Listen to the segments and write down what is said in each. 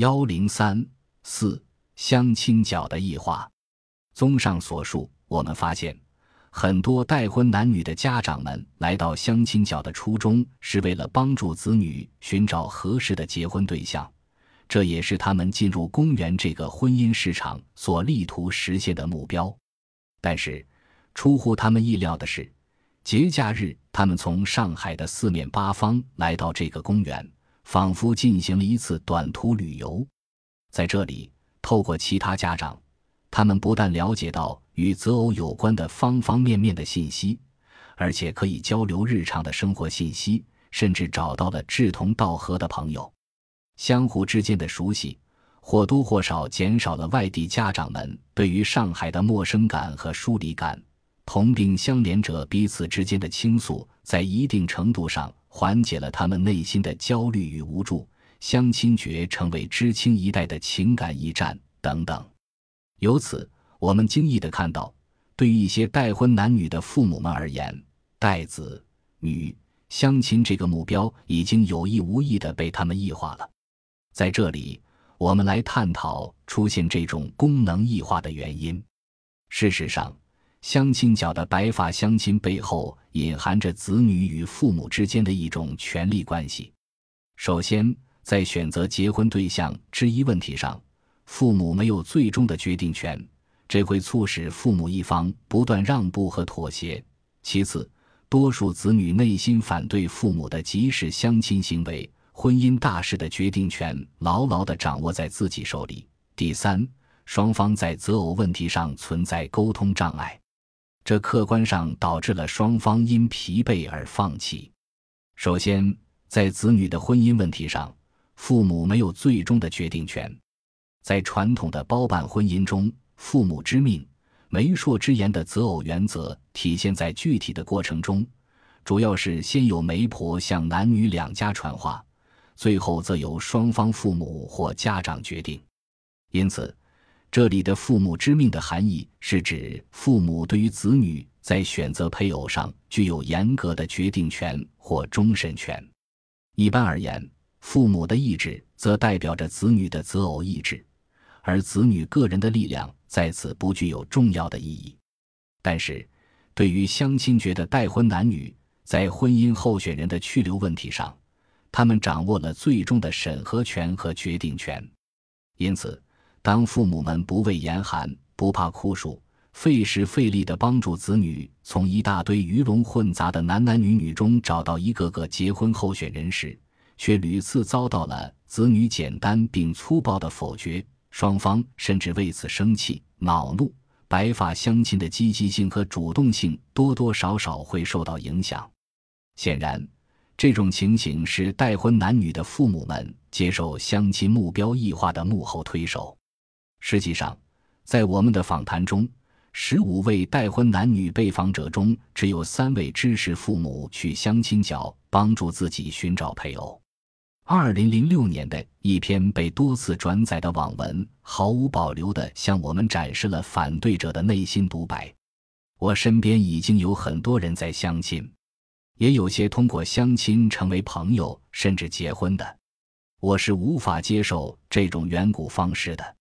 幺零三四相亲角的异化。综上所述，我们发现，很多待婚男女的家长们来到相亲角的初衷，是为了帮助子女寻找合适的结婚对象，这也是他们进入公园这个婚姻市场所力图实现的目标。但是，出乎他们意料的是，节假日他们从上海的四面八方来到这个公园。仿佛进行了一次短途旅游，在这里，透过其他家长，他们不但了解到与择偶有关的方方面面的信息，而且可以交流日常的生活信息，甚至找到了志同道合的朋友。相互之间的熟悉，或多或少减少了外地家长们对于上海的陌生感和疏离感。同病相怜者彼此之间的倾诉，在一定程度上。缓解了他们内心的焦虑与无助，相亲角成为知青一代的情感驿站等等。由此，我们惊异地看到，对于一些待婚男女的父母们而言，待子女相亲这个目标已经有意无意地被他们异化了。在这里，我们来探讨出现这种功能异化的原因。事实上，相亲角的白发相亲背后隐含着子女与父母之间的一种权力关系。首先，在选择结婚对象之一问题上，父母没有最终的决定权，这会促使父母一方不断让步和妥协。其次，多数子女内心反对父母的即时相亲行为，婚姻大事的决定权牢牢地掌握在自己手里。第三，双方在择偶问题上存在沟通障碍。这客观上导致了双方因疲惫而放弃。首先，在子女的婚姻问题上，父母没有最终的决定权。在传统的包办婚姻中，父母之命、媒妁之言的择偶原则体现在具体的过程中，主要是先由媒婆向男女两家传话，最后则由双方父母或家长决定。因此。这里的“父母之命”的含义是指父母对于子女在选择配偶上具有严格的决定权或终审权。一般而言，父母的意志则代表着子女的择偶意志，而子女个人的力量在此不具有重要的意义。但是，对于相亲角的待婚男女，在婚姻候选人的去留问题上，他们掌握了最终的审核权和决定权。因此。当父母们不畏严寒、不怕酷暑、费时费力地帮助子女从一大堆鱼龙混杂的男男女女中找到一个个结婚候选人时，却屡次遭到了子女简单并粗暴的否决，双方甚至为此生气、恼怒。白发相亲的积极性和主动性多多少少会受到影响。显然，这种情形是待婚男女的父母们接受相亲目标异化的幕后推手。实际上，在我们的访谈中，十五位待婚男女被访者中，只有三位支持父母去相亲角帮助自己寻找配偶。二零零六年的一篇被多次转载的网文，毫无保留地向我们展示了反对者的内心独白。我身边已经有很多人在相亲，也有些通过相亲成为朋友，甚至结婚的。我是无法接受这种远古方式的。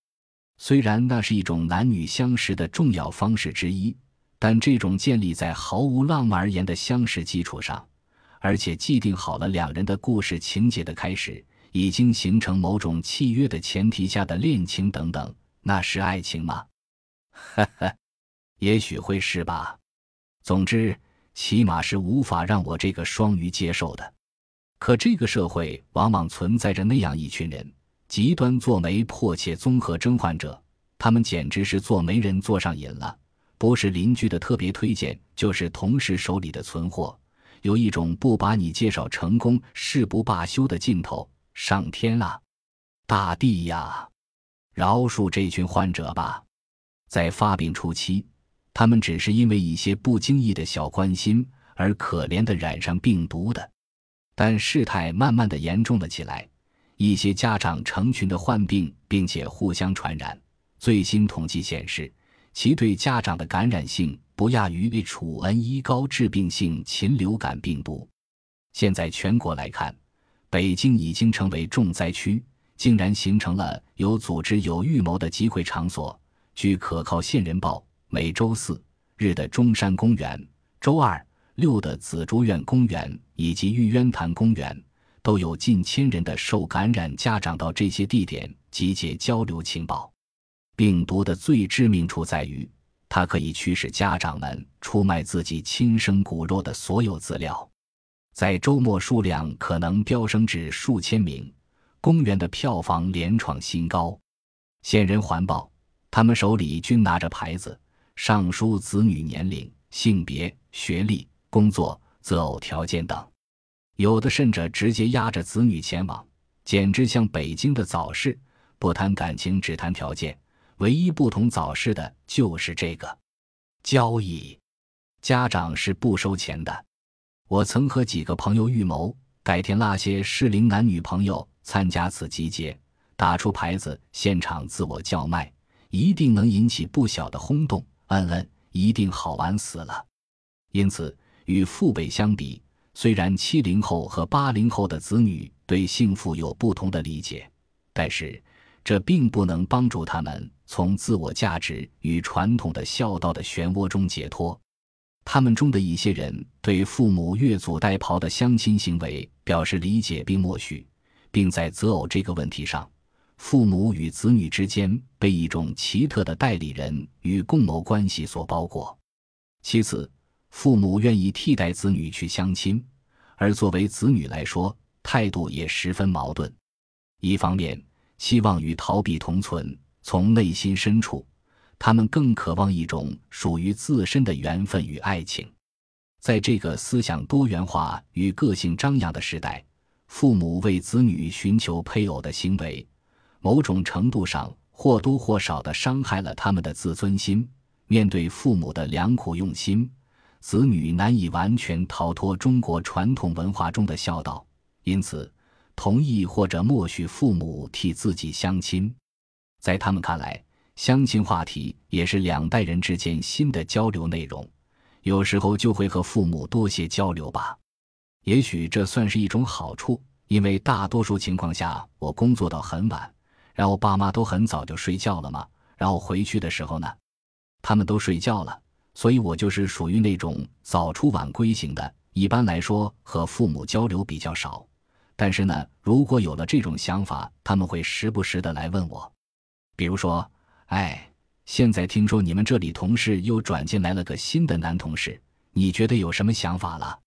虽然那是一种男女相识的重要方式之一，但这种建立在毫无浪漫而言的相识基础上，而且既定好了两人的故事情节的开始，已经形成某种契约的前提下的恋情等等，那是爱情吗？哈哈，也许会是吧。总之，起码是无法让我这个双鱼接受的。可这个社会往往存在着那样一群人。极端做媒迫切综合征患者，他们简直是做媒人做上瘾了，不是邻居的特别推荐，就是同事手里的存货，有一种不把你介绍成功誓不罢休的劲头。上天啊，大地呀，饶恕这群患者吧！在发病初期，他们只是因为一些不经意的小关心而可怜的染上病毒的，但事态慢慢的严重了起来。一些家长成群的患病，并且互相传染。最新统计显示，其对家长的感染性不亚于 H5N1 高致病性禽流感病毒。现在全国来看，北京已经成为重灾区，竟然形成了有组织、有预谋的集会场所。据可靠线人报，每周四日的中山公园、周二六的紫竹院公园以及玉渊潭公园，都有近千人的受感染家长到这些地点集结交流情报。病毒的最致命处在于。它可以驱使家长们出卖自己亲生骨肉的所有资料，在周末数量可能飙升至数千名，公园的票房连创新高。县人环报，他们手里均拿着牌子，上书子女年龄、性别、学历、工作、择偶条件等，有的甚至直接押着子女前往，简直像北京的早市，不谈感情，只谈条件。唯一不同早市的就是这个交易，家长是不收钱的。我曾和几个朋友预谋，改天拉些适龄男女朋友参加此集结，打出牌子，现场自我叫卖，一定能引起不小的轰动。嗯嗯，一定好玩死了。因此，与父辈相比，虽然七零后和八零后的子女对幸福有不同的理解，但是。这并不能帮助他们从自我价值与传统的孝道的漩涡中解脱。他们中的一些人对父母越俎代庖的相亲行为表示理解并默许，并在择偶这个问题上，父母与子女之间被一种奇特的代理人与共谋关系所包裹。其次，父母愿意替代子女去相亲，而作为子女来说，态度也十分矛盾。一方面，希望与逃避同存，从内心深处，他们更渴望一种属于自身的缘分与爱情。在这个思想多元化与个性张扬的时代，父母为子女寻求配偶的行为，某种程度上或多或少地伤害了他们的自尊心。面对父母的良苦用心，子女难以完全逃脱中国传统文化中的孝道，因此。同意或者默许父母替自己相亲，在他们看来，相亲话题也是两代人之间新的交流内容，有时候就会和父母多些交流吧。也许这算是一种好处，因为大多数情况下我工作到很晚，然后爸妈都很早就睡觉了嘛。然后回去的时候呢，他们都睡觉了，所以我就是属于那种早出晚归型的。一般来说，和父母交流比较少。但是呢，如果有了这种想法，他们会时不时的来问我，比如说，哎，现在听说你们这里同事又转进来了个新的男同事，你觉得有什么想法了？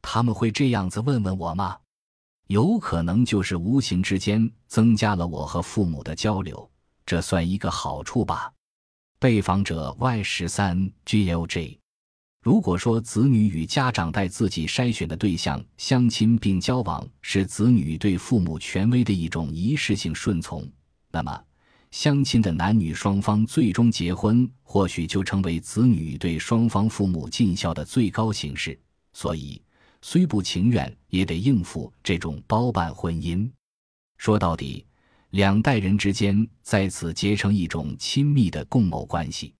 他们会这样子问问我吗？有可能就是无形之间增加了我和父母的交流，这算一个好处吧。被访者 Y 十三 GLJ。如果说子女与家长带自己筛选的对象相亲并交往是子女对父母权威的一种仪式性顺从，那么相亲的男女双方最终结婚，或许就成为子女对双方父母尽孝的最高形式。所以，虽不情愿，也得应付这种包办婚姻。说到底，两代人之间在此结成一种亲密的共谋关系，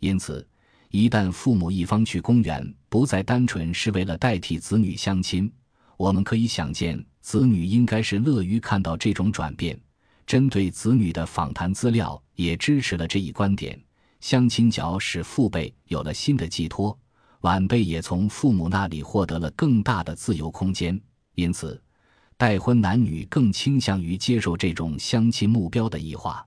因此。一旦父母一方去公园，不再单纯是为了代替子女相亲，我们可以想见，子女应该是乐于看到这种转变。针对子女的访谈资料也支持了这一观点。相亲角使父辈有了新的寄托，晚辈也从父母那里获得了更大的自由空间。因此，待婚男女更倾向于接受这种相亲目标的异化。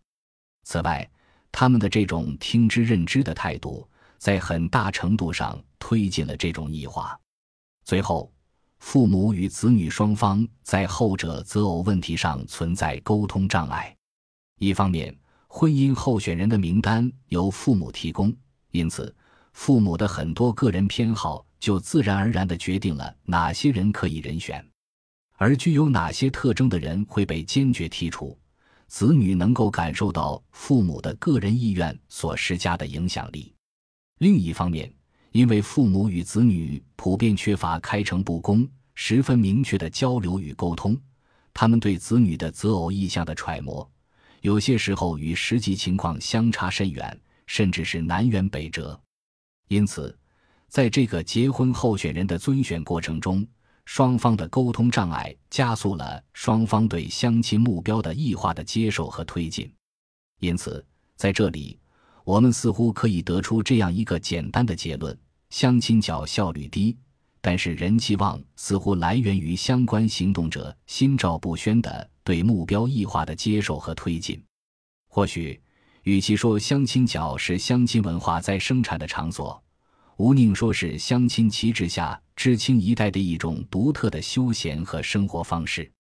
此外，他们的这种听之任之的态度。在很大程度上推进了这种异化。最后，父母与子女双方在后者择偶问题上存在沟通障碍。一方面，婚姻候选人的名单由父母提供，因此父母的很多个人偏好就自然而然地决定了哪些人可以人选，而具有哪些特征的人会被坚决剔除。子女能够感受到父母的个人意愿所施加的影响力。另一方面，因为父母与子女普遍缺乏开诚布公、十分明确的交流与沟通，他们对子女的择偶意向的揣摩，有些时候与实际情况相差甚远，甚至是南辕北辙。因此，在这个结婚候选人的尊选过程中，双方的沟通障碍加速了双方对相亲目标的异化的接受和推进。因此，在这里，我们似乎可以得出这样一个简单的结论：相亲角效率低，但是人气旺似乎来源于相关行动者心照不宣的对目标异化的接受和推进。或许，与其说相亲角是相亲文化在生产的场所，吴宁说是相亲旗帜下知青一代的一种独特的休闲和生活方式。